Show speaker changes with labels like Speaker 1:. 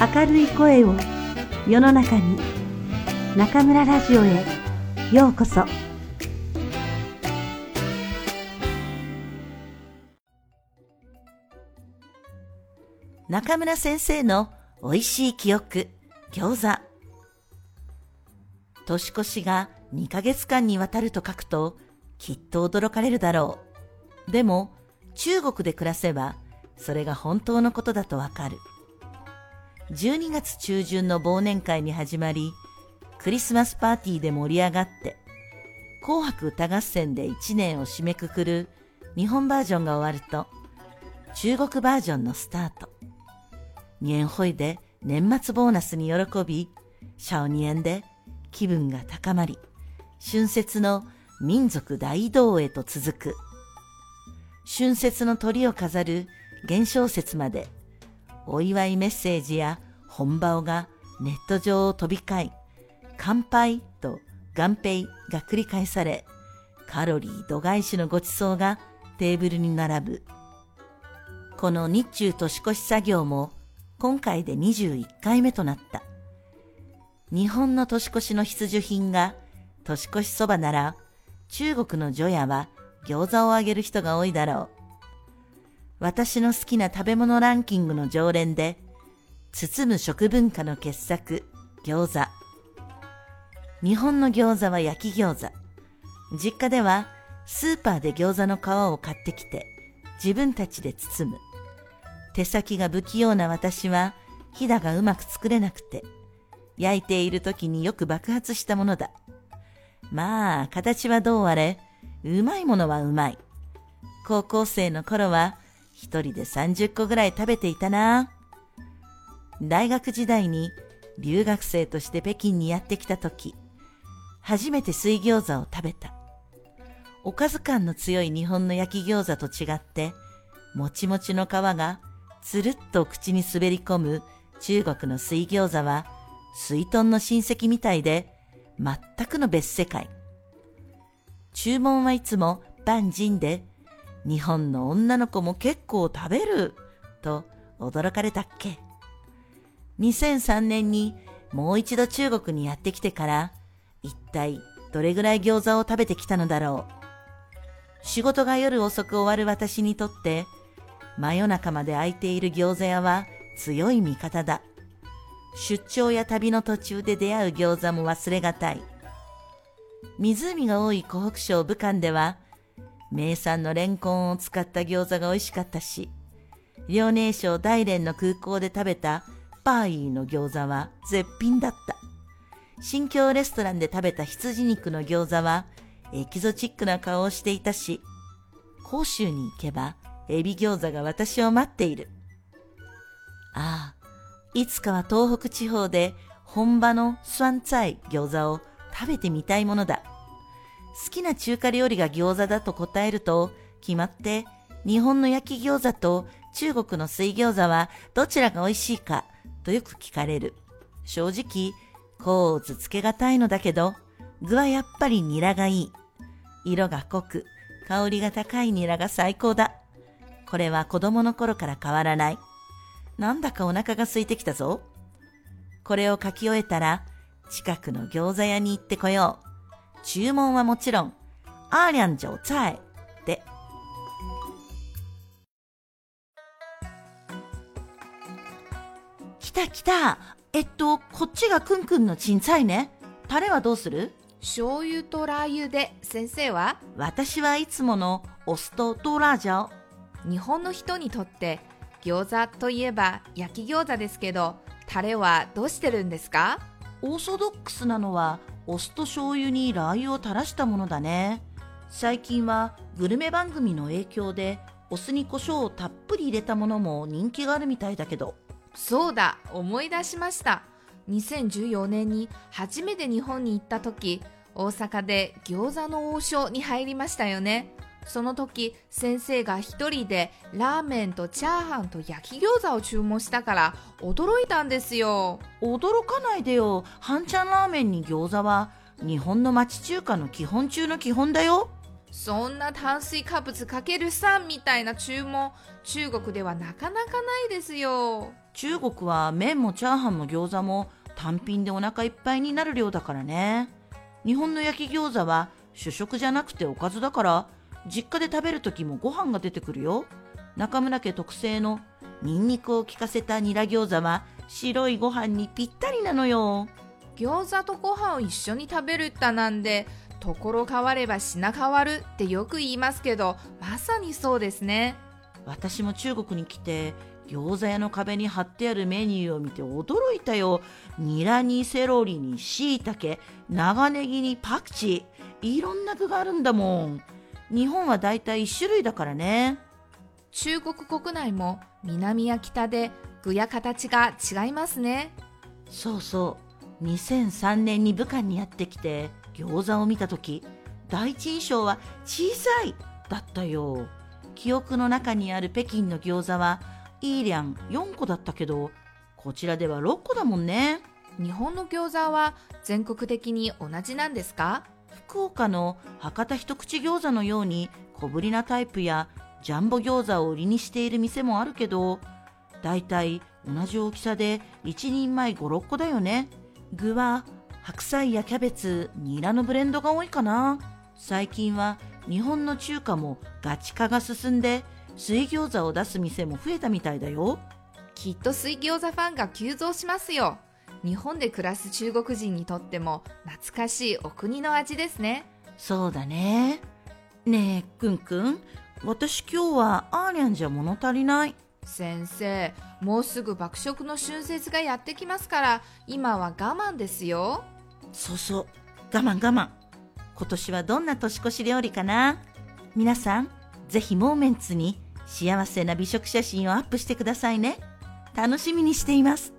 Speaker 1: 明るい声を世の中に中村ラジオへようこそ。
Speaker 2: 中村先生の美味しい記憶餃子。年越しが2ヶ月間にわたると書くときっと驚かれるだろう。でも中国で暮らせばそれが本当のことだとわかる。12月中旬の忘年会に始まりクリスマスパーティーで盛り上がって紅白歌合戦で1年を締めくくる日本バージョンが終わると中国バージョンのスタート。年会で年末ボーナスに喜び小年で気分が高まり春節の民族大移動へと続く。春節の鳥を飾る現象説までお祝いメッセージや本場がネット上を飛び交い乾杯と元平が繰り返されカロリー度外視のごちそうがテーブルに並ぶこの日中年越し作業も今回で21回目となった日本の年越しの必需品が年越しそばなら中国の除夜は餃子をあげる人が多いだろう。私の好きな食べ物ランキングの常連で、包む食文化の傑作、餃子。日本の餃子は焼き餃子。実家ではスーパーで餃子の皮を買ってきて自分たちで包む。手先が不器用な私はひだがうまく作れなくて、焼いている時によく爆発したものだ。まあ、形はどうあれ、うまいものはうまい。高校生の頃は一人で30個ぐらい食べていたな。大学時代に留学生として北京にやってきた時、初めて水餃子を食べた。おかず感の強い日本の焼き餃子と違って、もちもちの皮がつるっと口に滑り込む中国の水餃子は、水豚の親戚みたいで、全くの別世界。注文はいつも万人で、日本の女の子も結構食べると驚かれたっけ？2003年にもう一度中国にやってきてから、一体どれぐらい餃子を食べてきたのだろう。仕事が夜遅く終わる私にとって、真夜中まで空いている餃子屋は強い味方だ。出張や旅の途中で出会う餃子も忘れがたい。湖が多い湖北省武漢では、名産のレンコンを使った餃子が美味しかったし、遼寧省大連の空港で食べたパーイの餃子は絶品だった。新京レストランで食べた羊肉の餃子はエキゾチックな顔をしていたし、甲州に行けばエビ餃子が私を待っている。ああ、いつかは東北地方で本場のスワンツァイ餃子を食べてみたいものだ。好きな中華料理が餃子だと答えると、決まって日本の焼き餃子と中国の水餃子はどちらが美味しいかとよく聞かれる。正直、こうずつけがたいのだけど、具はやっぱりニラがいい。色が濃く、香りが高いニラが最高だ。これは子供の頃から変わらない。なんだかお腹が空いてきたぞ。これを書き終えたら、近くの餃子屋に行ってこよう。注文はもちろん、二两韭菜 で。来た来た。えっと、こっちがくんくんのチンツァイね。タレはどうする？
Speaker 3: 醤油とラー油で。先生は？
Speaker 2: 私はいつものお酢とトーラージャ
Speaker 3: 日本の人にとって餃子といえば焼き餃子ですけどタレはどうしてるんですか？
Speaker 2: オーソドックスなのはお酢と醤油にラー油を垂らしたものだね。最近はグルメ番組の影響でお酢に胡椒をたっぷり入れたものも人気があるみたいだけど
Speaker 3: そうだ思い出しました。2014年に初めて日本に行った時大阪で餃子の王将に入りましたよね。その時先生が一人でラーメンとチャーハンと焼き餃子を注文したから驚いたんですよ。
Speaker 2: 驚かないでよ。半ちゃんラーメンに餃子は日本の町中華の基本中の基本だよ。
Speaker 3: そんな炭水化物かける3みたいな注文、中国ではなかなかないですよ。
Speaker 2: 中国は麺もチャーハンも餃子も単品でお腹いっぱいになる量だからね。日本の焼き餃子は主食じゃなくておかずだから実家で食べる時もご飯が出てくるよ。中村家特製のニンニクを効かせたニラ餃子は白いご飯にぴったりなのよ。
Speaker 3: 餃子とご飯を一緒に食べるったなんで、ところ変われば品変わるってよく言いますけど、まさにそうですね。
Speaker 2: 私も中国に来て餃子屋の壁に貼ってあるメニューを見て驚いたよ。ニラにセロリに椎茸、長ネギにパクチー。いろんな具があるんだもん。日本はだいたい1種類だからね。
Speaker 3: 中国国内も南や北で具や形が違いますね。
Speaker 2: そうそう。2003年に武漢にやってきて餃子を見た時第一印象は小さいだったよ。記憶の中にある北京の餃子はイーリャン4個だったけどこちらでは6個だもんね。
Speaker 3: 日本の餃子は全国的に同じなんですか？
Speaker 2: 福岡の博多一口餃子のように小ぶりなタイプやジャンボ餃子を売りにしている店もあるけど、だいたい同じ大きさで1人前5、6個だよね。具は白菜やキャベツ、ニラのブレンドが多いかな。最近は日本の中華もガチ化が進んで、水餃子を出す店も増えたみたいだよ。
Speaker 3: きっと水餃子ファンが急増しますよ。日本で暮らす中国人にとっても懐かしいお国の味ですね。
Speaker 2: そうだね。ねえ、くんくん、私今日はアーニャンじゃ物足りない。
Speaker 3: 先生、もうすぐ爆食の春節がやってきますから、今は我慢ですよ。
Speaker 2: そうそう、我慢我慢。今年はどんな年越し料理かな？皆さん、ぜひモーメンツに幸せな美食写真をアップしてくださいね。楽しみにしています。